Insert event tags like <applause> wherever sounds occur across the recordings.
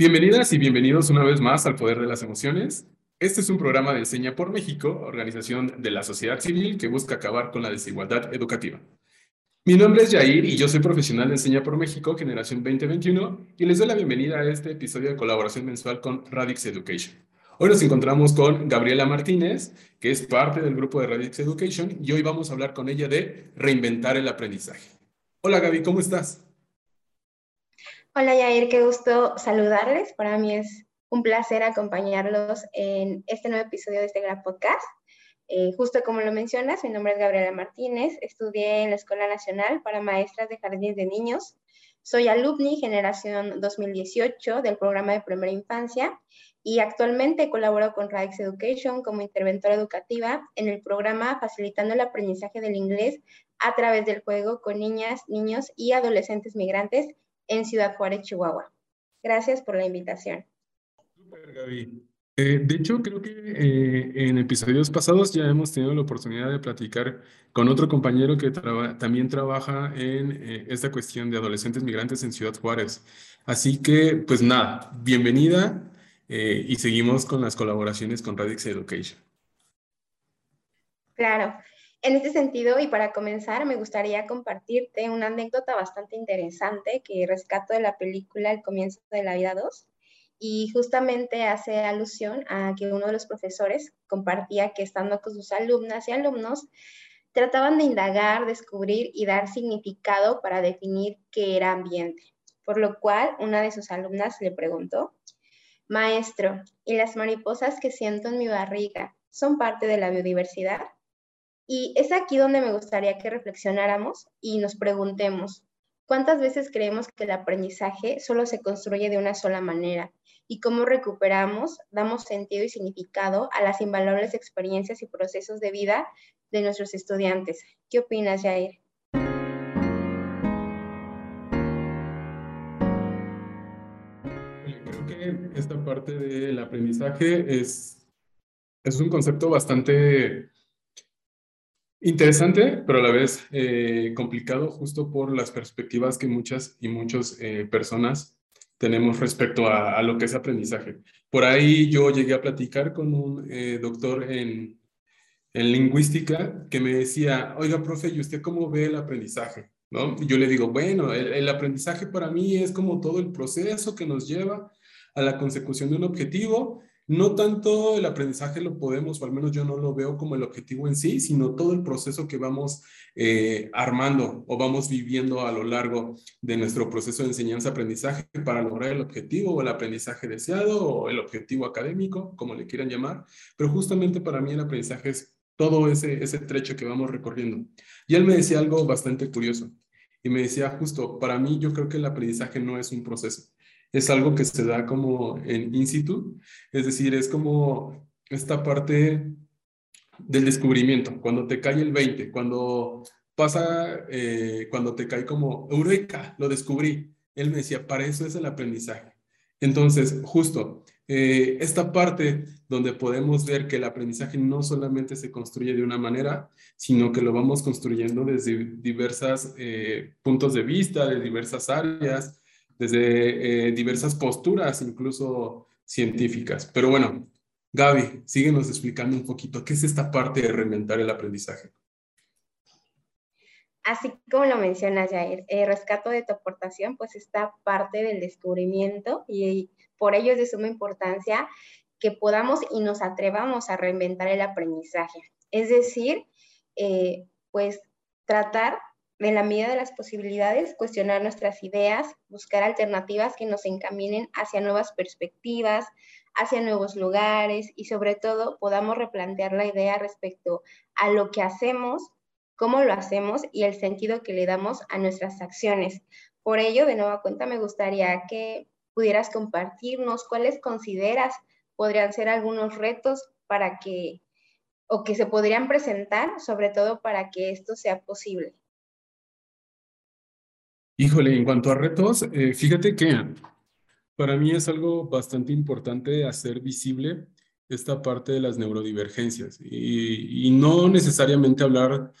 Bienvenidas y bienvenidos una vez más al Poder de las Emociones. Este es un programa de Enseña por México, organización de la sociedad civil que busca acabar con la desigualdad educativa. Mi nombre es Jair y yo soy profesional de Enseña por México, generación 2021, y les doy la bienvenida a este episodio de colaboración mensual con Radix Education. Hoy nos encontramos con Gabriela Martínez, que es parte del grupo de Radix Education, y hoy vamos a hablar con ella de reinventar el aprendizaje. Hola Gaby, ¿cómo estás? Hola Yair, qué gusto saludarles. Para mí es un placer acompañarlos en este nuevo episodio de este gran podcast. Eh, justo como lo mencionas, mi nombre es Gabriela Martínez, estudié en la Escuela Nacional para Maestras de Jardines de Niños. Soy alumni generación 2018 del programa de primera infancia y actualmente colaboro con Radix Education como interventora educativa en el programa Facilitando el Aprendizaje del Inglés a través del juego con niñas, niños y adolescentes migrantes en Ciudad Juárez, Chihuahua. Gracias por la invitación. Super, Gaby. Eh, de hecho, creo que eh, en episodios pasados ya hemos tenido la oportunidad de platicar con otro compañero que también trabaja en eh, esta cuestión de adolescentes migrantes en Ciudad Juárez. Así que, pues nada, bienvenida y seguimos con las colaboraciones con Radix Education. Claro. En este sentido, y para comenzar, me gustaría compartirte una anécdota bastante interesante que rescato de la película El comienzo de la vida 2 y justamente hace alusión a que uno de los profesores compartía que estando con sus alumnas y alumnos, trataban de indagar, descubrir y dar significado para definir qué era ambiente, por lo cual una de sus alumnas le preguntó, Maestro, ¿y las mariposas que siento en mi barriga son parte de la biodiversidad? Y es aquí donde me gustaría que reflexionáramos y nos preguntemos, ¿cuántas veces creemos que el aprendizaje solo se construye de una sola manera? ¿Y cómo recuperamos, damos sentido y significado a las invaluables experiencias y procesos de vida de nuestros estudiantes? ¿Qué opinas, Jair? Creo que esta parte del aprendizaje es, es un concepto bastante Interesante, pero a la vez eh, complicado justo por las perspectivas que muchas y muchas eh, personas tenemos respecto a, lo que es aprendizaje. Por ahí yo llegué a platicar con un eh, doctor en, en, lingüística que me decía, oiga, profe, ¿y usted cómo ve el aprendizaje? ¿No? Y yo le digo, bueno, el, el aprendizaje para mí es como todo el proceso que nos lleva a la consecución de un objetivo no tanto el aprendizaje lo podemos, o al menos yo no lo veo como el objetivo en sí, sino todo el proceso que vamos eh, armando o vamos viviendo a lo largo de nuestro proceso de enseñanza-aprendizaje para lograr el objetivo o el aprendizaje deseado o el objetivo académico, como le quieran llamar. Pero justamente para mí el aprendizaje es todo ese, ese trecho que vamos recorriendo. Y él me decía algo bastante curioso. Y me decía justo, para mí yo creo que el aprendizaje no es un proceso es algo que se da como en in situ, es decir, es como esta parte del descubrimiento, cuando te cae el 20, cuando pasa, eh, cuando te cae como, eureka, lo descubrí. Él me decía, para eso es el aprendizaje. Entonces, justo, eh, esta parte donde podemos ver que el aprendizaje no solamente se construye de una manera, sino que lo vamos construyendo desde diversos eh, puntos de vista, de diversas áreas, desde eh, diversas posturas, incluso científicas. Pero bueno, Gaby, síguenos explicando un poquito qué es esta parte de reinventar el aprendizaje. Así como lo mencionas, Jair, el rescato de tu aportación, pues está parte del descubrimiento y por ello es de suma importancia que podamos y nos atrevamos a reinventar el aprendizaje. Es decir, eh, pues tratar en la medida de las posibilidades, cuestionar nuestras ideas, buscar alternativas que nos encaminen hacia nuevas perspectivas, hacia nuevos lugares y sobre todo podamos replantear la idea respecto a lo que hacemos, cómo lo hacemos y el sentido que le damos a nuestras acciones. Por ello, de nueva cuenta, me gustaría que pudieras compartirnos cuáles consideras podrían ser algunos retos para que o que se podrían presentar, sobre todo para que esto sea posible. Híjole, en cuanto a retos, eh, fíjate que para mí es algo bastante importante hacer visible esta parte de las neurodivergencias y, no necesariamente hablar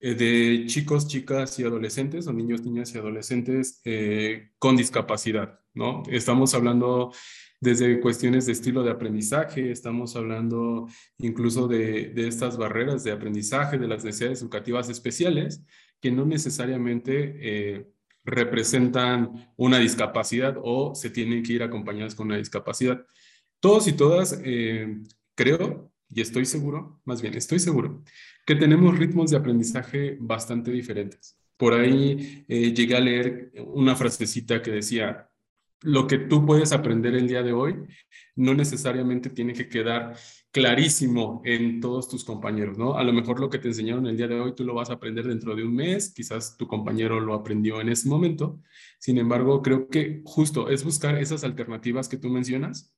eh, de chicos, chicas y adolescentes o niños, niñas y adolescentes eh, con discapacidad, ¿no? Estamos hablando desde cuestiones de estilo de aprendizaje, estamos hablando incluso de, de estas barreras de aprendizaje, de las necesidades educativas especiales, que no necesariamente representan una discapacidad o se tienen que ir acompañadas con una discapacidad. Todos y todas, eh, creo y estoy seguro, más bien estoy seguro, que tenemos ritmos de aprendizaje bastante diferentes. Por ahí eh, llegué a leer una frasecita que decía, lo que tú puedes aprender el día de hoy no necesariamente tiene que quedar clarísimo en todos tus compañeros, ¿no? A lo mejor lo que te enseñaron el día de hoy tú lo vas a aprender dentro de un mes, quizás tu compañero lo aprendió en ese momento. Sin embargo, creo que justo es buscar esas alternativas que tú mencionas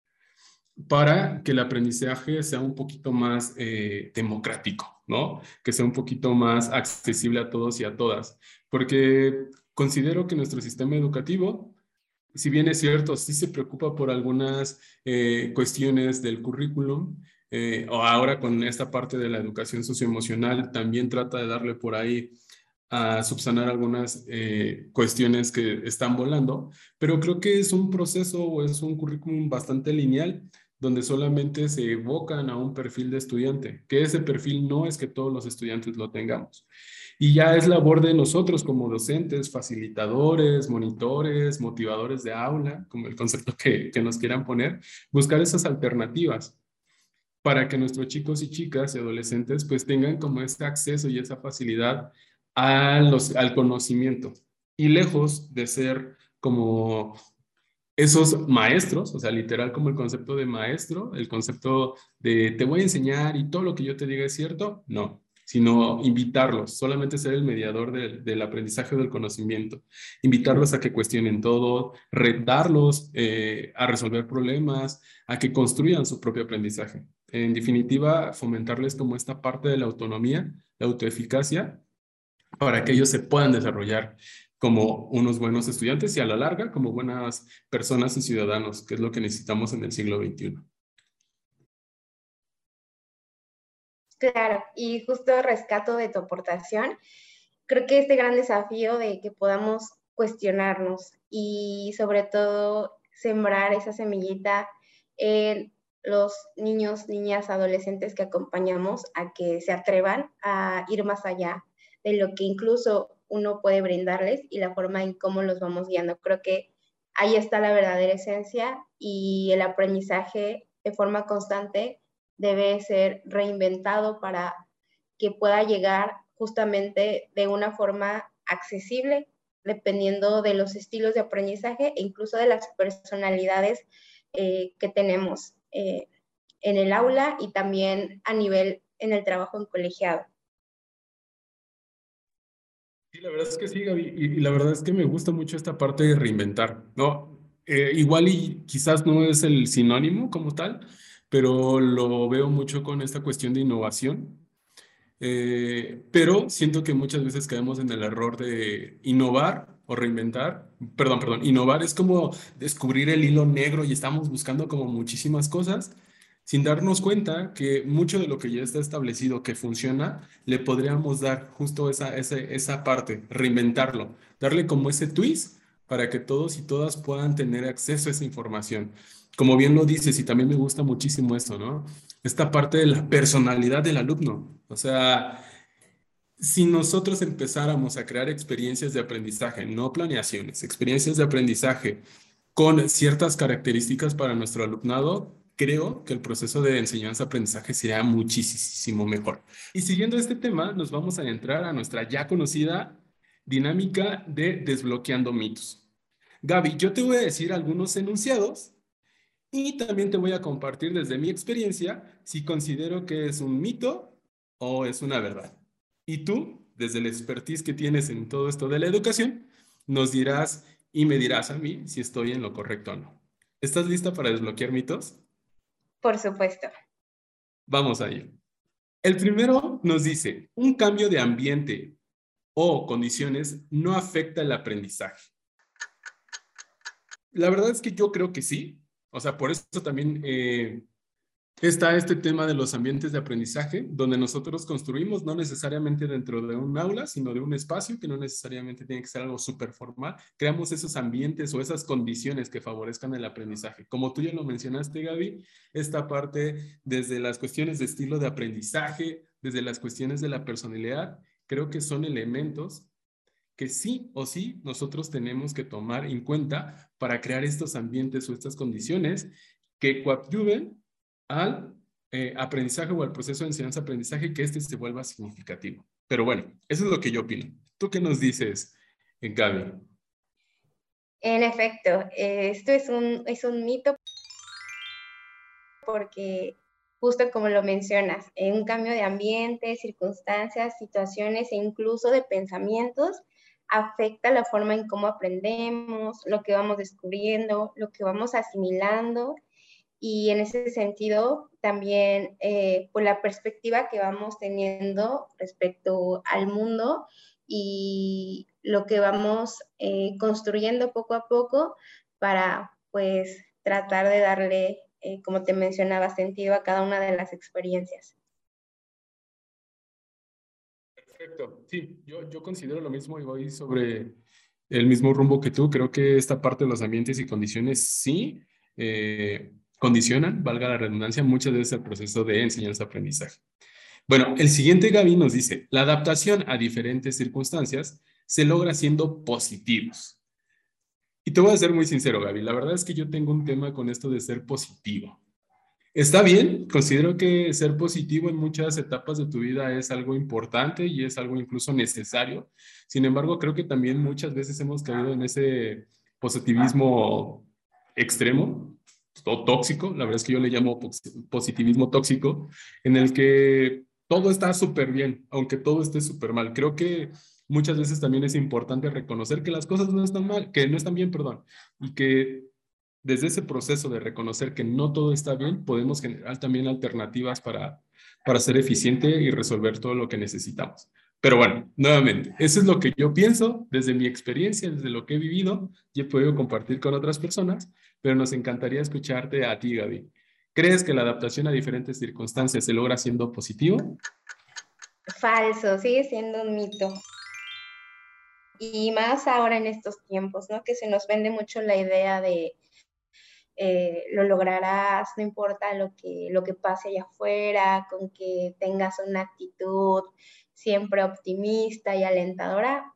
para que el aprendizaje sea un poquito más eh, democrático, ¿no? Que sea un poquito más accesible a todos y a todas. Porque considero que nuestro sistema educativo si bien es cierto, sí se preocupa por algunas eh, cuestiones del currículum, eh, o ahora con esta parte de la educación socioemocional, también trata de darle por ahí a subsanar algunas eh, cuestiones que están volando, pero creo que es un proceso o es un currículum bastante lineal donde solamente se evocan a un perfil de estudiante, que ese perfil no es que todos los estudiantes lo tengamos. Y ya es labor de nosotros como docentes, facilitadores, monitores, motivadores de aula, como el concepto que, que nos quieran poner, buscar esas alternativas para que nuestros chicos y chicas y adolescentes pues tengan como este acceso y esa facilidad a los, al conocimiento. Y lejos de ser como esos maestros, o sea, literal como el concepto de maestro, el concepto de te voy a enseñar y todo lo que yo te diga es cierto, no sino invitarlos, solamente ser el mediador del aprendizaje del conocimiento, invitarlos a que cuestionen todo, retarlos eh, a resolver problemas, a que construyan su propio aprendizaje. En definitiva, fomentarles como esta parte de la autonomía, la autoeficacia, para que ellos se puedan desarrollar como unos buenos estudiantes y a la larga como buenas personas y ciudadanos, que es lo que necesitamos en el siglo XXI. Claro, y justo rescato de tu aportación, creo que este gran desafío de que podamos cuestionarnos y sobre todo sembrar esa semillita en los niños, niñas, adolescentes que acompañamos a que se atrevan a ir más allá de lo que incluso uno puede brindarles y la forma en cómo los vamos guiando. Creo que ahí está la verdadera esencia y el aprendizaje de forma constante debe ser reinventado para que pueda llegar justamente de una forma accesible, dependiendo de los estilos de aprendizaje e incluso de las personalidades eh, que tenemos eh, en el aula y también a nivel en el trabajo en colegiado. Sí, la verdad es que sí, Gaby, y, la verdad es que me gusta mucho esta parte de reinventar, ¿no? Eh, igual y quizás no es el sinónimo como tal, pero lo veo mucho con esta cuestión de innovación. Eh, pero siento que muchas veces caemos en el error de innovar o reinventar. Perdón, perdón, innovar es como descubrir el hilo negro y estamos buscando como muchísimas cosas sin darnos cuenta que mucho de lo que ya está establecido que funciona, le podríamos dar justo esa, esa, esa parte, reinventarlo, darle como ese twist para que todos y todas puedan tener acceso a esa información como bien lo dices, y también me gusta muchísimo esto, ¿no? Esta parte de la personalidad del alumno. O sea, si nosotros empezáramos a crear experiencias de aprendizaje, no planeaciones, experiencias de aprendizaje con ciertas características para nuestro alumnado, creo que el proceso de enseñanza-aprendizaje sería muchísimo mejor. Y siguiendo este tema, nos vamos a entrar a nuestra ya conocida dinámica de desbloqueando mitos. Gaby, yo te voy a decir algunos enunciados y también te voy a compartir desde mi experiencia si considero que es un mito o es una verdad. Y tú, desde la expertise que tienes en todo esto de la educación, nos dirás y me dirás a mí si estoy en lo correcto o no. ¿Estás lista para desbloquear mitos? Por supuesto. Vamos a ir. El primero nos dice, un cambio de ambiente o condiciones no afecta el aprendizaje. La verdad es que yo creo que sí, o sea, por eso también eh, está este tema de los ambientes de aprendizaje, donde nosotros construimos no necesariamente dentro de un aula, sino de un espacio que no necesariamente tiene que ser algo súper formal. Creamos esos ambientes o esas condiciones que favorezcan el aprendizaje. Como tú ya lo mencionaste, Gaby, esta parte desde las cuestiones de estilo de aprendizaje, desde las cuestiones de la personalidad, creo que son elementos que sí o sí nosotros tenemos que tomar en cuenta para crear estos ambientes o estas condiciones que coadyuven al eh, aprendizaje o al proceso de enseñanza-aprendizaje que este se vuelva significativo. Pero bueno, eso es lo que yo opino. ¿Tú qué nos dices, Gaby? En efecto, esto es un, es un mito porque justo como lo mencionas, en un cambio de ambiente, circunstancias, situaciones e incluso de pensamientos afecta la forma en cómo aprendemos, lo que vamos descubriendo, lo que vamos asimilando y en ese sentido también eh, por la perspectiva que vamos teniendo respecto al mundo y lo que vamos eh, construyendo poco a poco para pues tratar de darle, eh, como te mencionaba, sentido a cada una de las experiencias. Perfecto, sí, yo, yo considero lo mismo y voy sobre el mismo rumbo que tú. Creo que esta parte de los ambientes y condiciones sí condicionan, valga la redundancia, muchas veces el proceso de enseñanza-aprendizaje. Bueno, el siguiente Gaby nos dice, la adaptación a diferentes circunstancias se logra siendo positivos. Y te voy a ser muy sincero, Gaby, la verdad es que yo tengo un tema con esto de ser positivo. Está bien, considero que ser positivo en muchas etapas de tu vida es algo importante y es algo incluso necesario. Sin embargo, creo que también muchas veces hemos caído en ese positivismo extremo, o tóxico, la verdad es que yo le llamo positivismo tóxico, en el que todo está súper bien, aunque todo esté súper mal. Creo que muchas veces también es importante reconocer que las cosas no están mal, que no están bien, perdón, y que desde ese proceso de reconocer que no todo está bien, podemos generar también alternativas para, para ser eficiente y resolver todo lo que necesitamos. Pero bueno, nuevamente, eso es lo que yo pienso desde mi experiencia, desde lo que he vivido y he podido compartir con otras personas, pero nos encantaría escucharte a ti, Gaby. ¿Crees que la adaptación a diferentes circunstancias se logra siendo positivo? Falso, sigue siendo un mito. Y más ahora en estos tiempos, ¿no? Que se nos vende mucho la idea de eh, lo lograrás, no importa lo que, lo que pase allá afuera, con que tengas una actitud siempre optimista y alentadora,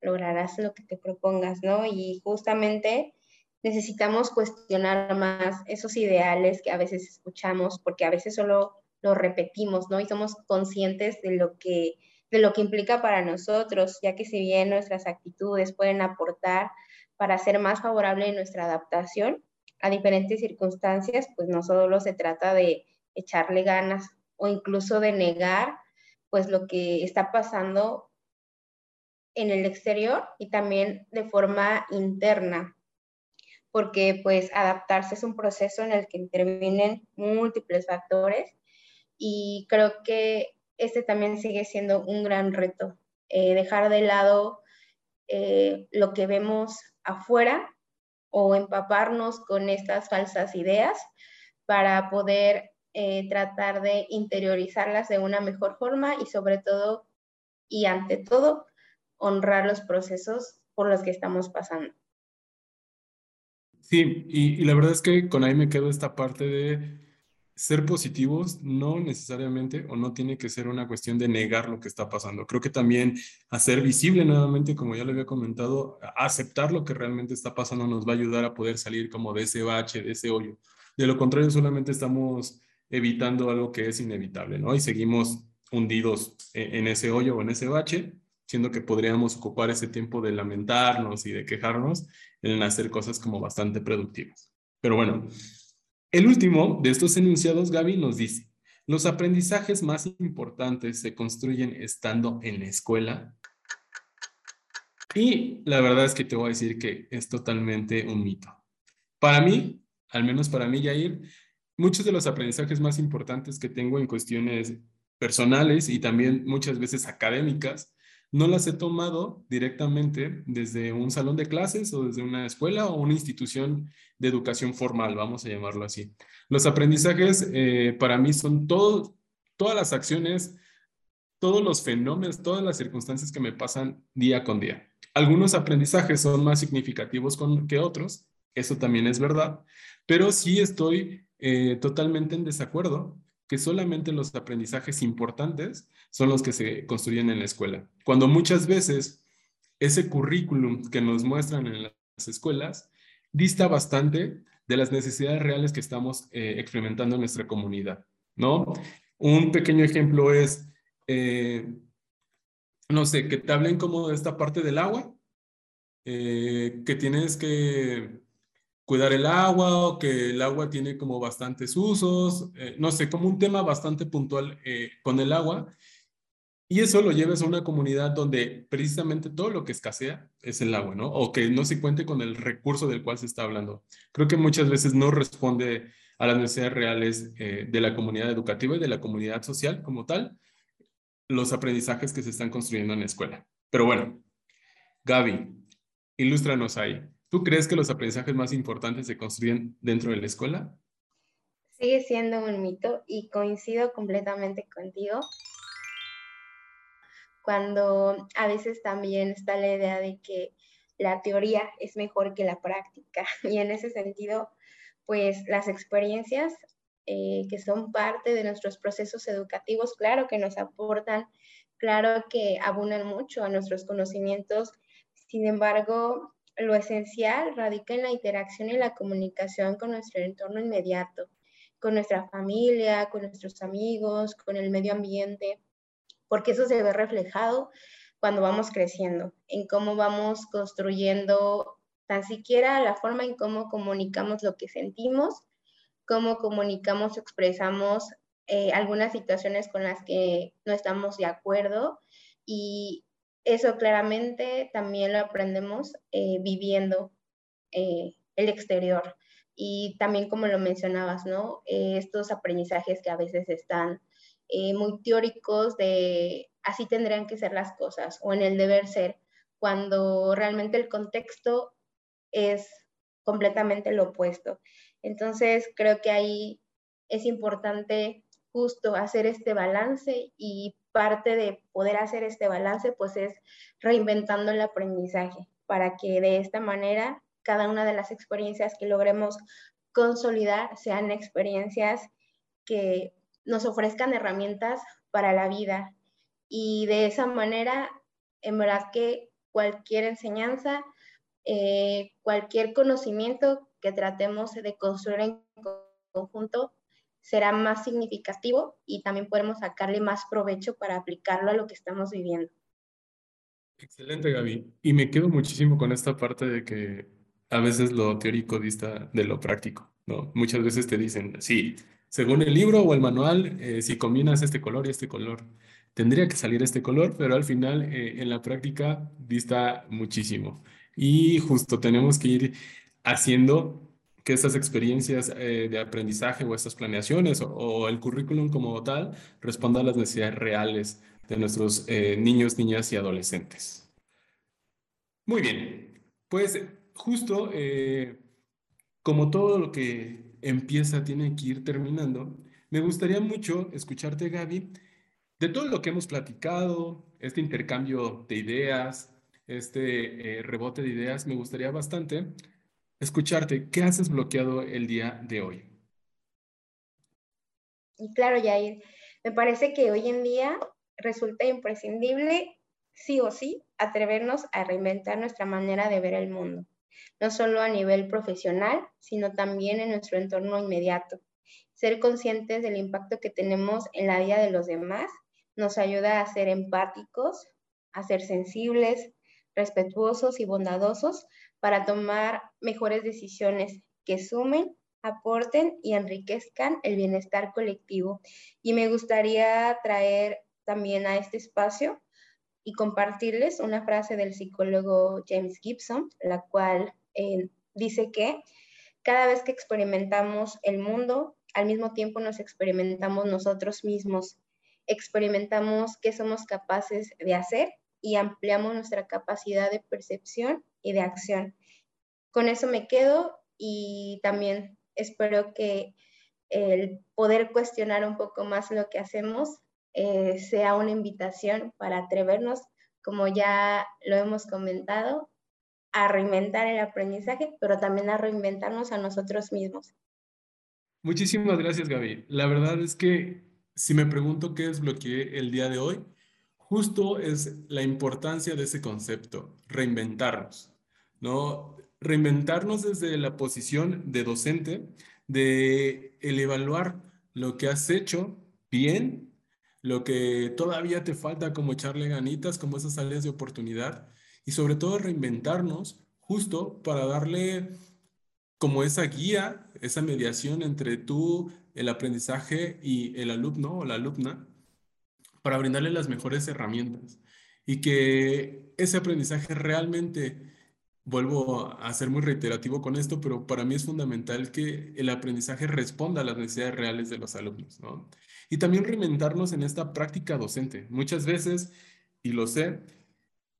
lograrás lo que te propongas, ¿no? Y justamente necesitamos cuestionar más esos ideales que a veces escuchamos, porque a veces solo lo repetimos, ¿no? Y somos conscientes de lo que, de lo que implica para nosotros, ya que si bien nuestras actitudes pueden aportar para ser más favorable en nuestra adaptación a diferentes circunstancias, pues no solo se trata de echarle ganas o incluso de negar pues lo que está pasando en el exterior y también de forma interna, porque pues adaptarse es un proceso en el que intervienen múltiples factores y creo que este también sigue siendo un gran reto, eh, dejar de lado eh, lo que vemos afuera o empaparnos con estas falsas ideas para poder eh, tratar de interiorizarlas de una mejor forma y sobre todo y ante todo honrar los procesos por los que estamos pasando. Sí, y, la verdad es que con ahí me quedo esta parte de ser positivos no necesariamente o no tiene que ser una cuestión de negar lo que está pasando. Creo que también hacer visible nuevamente, como ya le había comentado, aceptar lo que realmente está pasando nos va a ayudar a poder salir como de ese bache, de ese hoyo. De lo contrario, solamente estamos evitando algo que es inevitable, ¿no? Y seguimos hundidos e-, en ese hoyo o en ese bache, siendo que podríamos ocupar ese tiempo de lamentarnos y de quejarnos en hacer cosas como bastante productivas. Pero bueno, el último de estos enunciados, Gaby, nos dice, los aprendizajes más importantes se construyen estando en la escuela. Y la verdad es que te voy a decir que es totalmente un mito. Para mí, al menos para mí, Yair, muchos de los aprendizajes más importantes que tengo en cuestiones personales y también muchas veces académicas no las he tomado directamente desde un salón de clases o desde una escuela o una institución de educación formal, vamos a llamarlo así. Los aprendizajes eh, para mí son todas las acciones, todos los fenómenos, todas las circunstancias que me pasan día con día. Algunos aprendizajes son más significativos que otros, eso también es verdad, pero sí estoy eh, totalmente en desacuerdo que solamente los aprendizajes importantes son los que se construyen en la escuela. Cuando muchas veces ese currículum que nos muestran en las escuelas dista bastante de las necesidades reales que estamos eh, experimentando en nuestra comunidad, ¿no? Un pequeño ejemplo es, eh, no sé, que te hablen como de esta parte del agua, eh, que tienes que cuidar el agua o que el agua tiene como bastantes usos, eh, no sé, como un tema bastante puntual eh, con el agua. Y eso lo lleves a una comunidad donde precisamente todo lo que escasea es el agua, ¿no? O que no se cuente con el recurso del cual se está hablando. Creo que muchas veces no responde a las necesidades reales eh, de la comunidad educativa y de la comunidad social como tal, los aprendizajes que se están construyendo en la escuela. Pero bueno, Gaby, ilústranos ahí. ¿Tú crees que los aprendizajes más importantes se construyen dentro de la escuela? Sigue siendo un mito y coincido completamente contigo. Cuando a veces también está la idea de que la teoría es mejor que la práctica <laughs> y en ese sentido, pues las experiencias eh, que son parte de nuestros procesos educativos, claro que nos aportan, claro que abonan mucho a nuestros conocimientos, sin embargo, lo esencial radica en la interacción y la comunicación con nuestro entorno inmediato, con nuestra familia, con nuestros amigos, con el medio ambiente, porque eso se ve reflejado cuando vamos creciendo, en cómo vamos construyendo tan siquiera la forma en cómo comunicamos lo que sentimos, cómo comunicamos expresamos eh, algunas situaciones con las que no estamos de acuerdo y eso claramente también lo aprendemos eh, viviendo eh, el exterior. Y también como lo mencionabas, ¿no? Eh, estos aprendizajes que a veces están muy teóricos de así tendrían que ser las cosas o en el deber ser, cuando realmente el contexto es completamente lo opuesto. Entonces, creo que ahí es importante justo hacer este balance y parte de poder hacer este balance, pues es reinventando el aprendizaje para que de esta manera cada una de las experiencias que logremos consolidar sean experiencias que nos ofrezcan herramientas para la vida. Y de esa manera, en verdad que cualquier enseñanza, eh, cualquier conocimiento que tratemos de construir en conjunto será más significativo y también podemos sacarle más provecho para aplicarlo a lo que estamos viviendo. Excelente, Gaby. Y me quedo muchísimo con esta parte de que a veces lo teórico dista de lo práctico, ¿no? Muchas veces te dicen, sí, según el libro o el manual, eh, si combinas este color y este color, tendría que salir este color, pero al final eh, en la práctica dista muchísimo. Y justo tenemos que ir haciendo que estas experiencias eh, de aprendizaje o estas planeaciones o, el currículum como tal respondan a las necesidades reales de nuestros eh, niños, niñas y adolescentes. Muy bien, pues justo eh, como todo lo que empieza tiene que ir terminando, me gustaría mucho escucharte, Gaby, de todo lo que hemos platicado, este intercambio de ideas, este rebote de ideas, me gustaría bastante escucharte. ¿Qué haces bloqueado el día de hoy? Y claro, Jair, me parece que hoy en día resulta imprescindible, sí o sí, atrevernos a reinventar nuestra manera de ver el mundo, no solo a nivel profesional, sino también en nuestro entorno inmediato. Ser conscientes del impacto que tenemos en la vida de los demás nos ayuda a ser empáticos, a ser sensibles, respetuosos y bondadosos para tomar mejores decisiones que sumen, aporten y enriquezcan el bienestar colectivo. Y me gustaría traer también a este espacio y compartirles una frase del psicólogo James Gibson, la cual eh, dice que cada vez que experimentamos el mundo, al mismo tiempo nos experimentamos nosotros mismos, experimentamos qué somos capaces de hacer y ampliamos nuestra capacidad de percepción y de acción. Con eso me quedo y también espero que el poder cuestionar un poco más lo que hacemos eh, sea una invitación para atrevernos, como ya lo hemos comentado, a reinventar el aprendizaje, pero también a reinventarnos a nosotros mismos. Muchísimas gracias, Gaby. La verdad es que si me pregunto qué desbloqueé el día de hoy, justo es la importancia de ese concepto, reinventarnos, ¿no? Reinventarnos desde la posición de docente, de evaluar lo que has hecho bien, lo que todavía te falta como echarle ganitas, como esas áreas de oportunidad, y sobre todo reinventarnos justo para darle como esa guía, esa mediación entre tú, el aprendizaje y el alumno o la alumna, para brindarle las mejores herramientas y que ese aprendizaje realmente, vuelvo a ser muy reiterativo con esto, pero para mí es fundamental que el aprendizaje responda a las necesidades reales de los alumnos, ¿no? Y también reinventarnos en esta práctica docente. Muchas veces, y lo sé,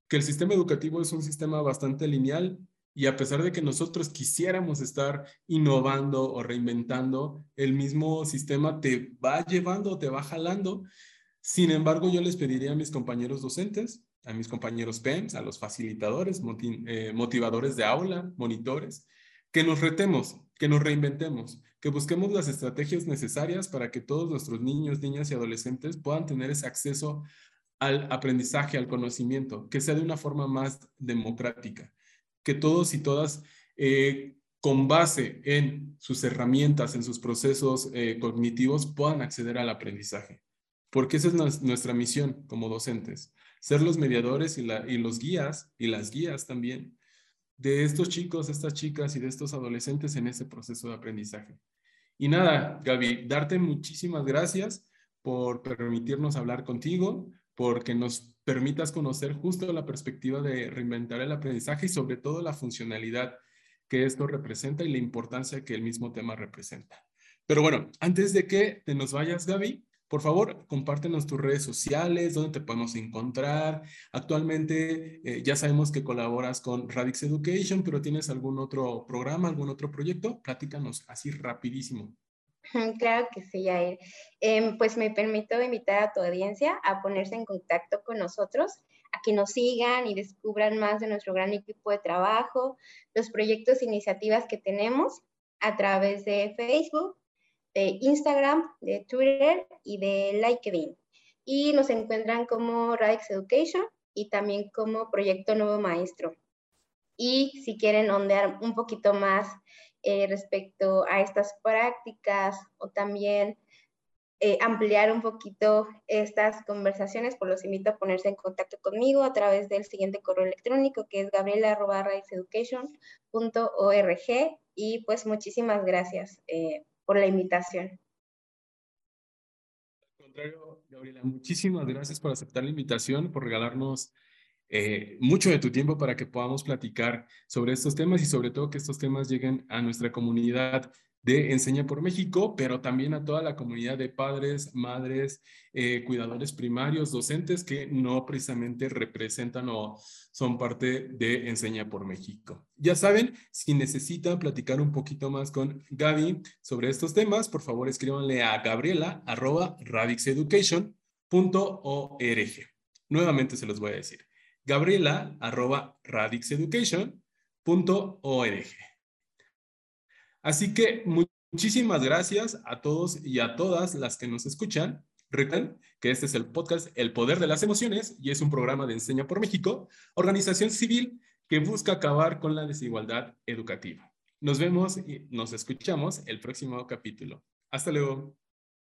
que el sistema educativo es un sistema bastante lineal y a pesar de que nosotros quisiéramos estar innovando o reinventando, el mismo sistema te va llevando, te va jalando. Sin embargo, yo les pediría a mis compañeros docentes, a mis compañeros PEMS, a los facilitadores, eh, motivadores de aula, monitores, que nos retemos, que nos reinventemos, que busquemos las estrategias necesarias para que todos nuestros niños, niñas y adolescentes puedan tener ese acceso al aprendizaje, al conocimiento, que sea de una forma más democrática, que todos y todas, eh, con base en sus herramientas, en sus procesos eh, cognitivos, puedan acceder al aprendizaje. Porque esa es nuestra misión como docentes, ser los mediadores y, los guías, y las guías también, de estos chicos, estas chicas y de estos adolescentes en ese proceso de aprendizaje. Y nada, Gaby, darte muchísimas gracias por permitirnos hablar contigo, porque nos permitas conocer justo la perspectiva de reinventar el aprendizaje y sobre todo la funcionalidad que esto representa y la importancia que el mismo tema representa. Pero bueno, antes de que te nos vayas, Gaby, por favor, compártenos tus redes sociales, dónde te podemos encontrar. Actualmente eh, ya sabemos que colaboras con Radix Education, pero ¿tienes algún otro programa, algún otro proyecto? Platícanos así rapidísimo. Claro que sí, Jair. Em, pues me permito invitar a tu audiencia a ponerse en contacto con nosotros, a que nos sigan y descubran más de nuestro gran equipo de trabajo, los proyectos e iniciativas que tenemos a través de Facebook, de Instagram, de Twitter y de LinkedIn. Y nos encuentran como Radix Education y también como Proyecto Nuevo Maestro. Y si quieren ondear un poquito más eh, respecto a estas prácticas o también eh, ampliar un poquito estas conversaciones, pues los invito a ponerse en contacto conmigo a través del siguiente correo electrónico que es gabriela.raiseducation.org y pues muchísimas gracias eh, por la invitación. Al contrario, Gabriela, muchísimas gracias por aceptar la invitación, por regalarnos eh, mucho de tu tiempo para que podamos platicar sobre estos temas y sobre todo que estos temas lleguen a nuestra comunidad de Enseña por México, pero también a toda la comunidad de padres, madres, eh, cuidadores primarios, docentes que no precisamente representan o son parte de Enseña por México. Ya saben, si necesitan platicar un poquito más con Gaby sobre estos temas, por favor escríbanle a gabriela arroba radixeducation.org. Nuevamente se los voy a decir gabriela arroba radixeducation.org. Así que muchísimas gracias a todos y a todas las que nos escuchan. Recuerden que este es el podcast El Poder de las Emociones y es un programa de Enseña por México, organización civil que busca acabar con la desigualdad educativa. Nos vemos y nos escuchamos el próximo capítulo. Hasta luego.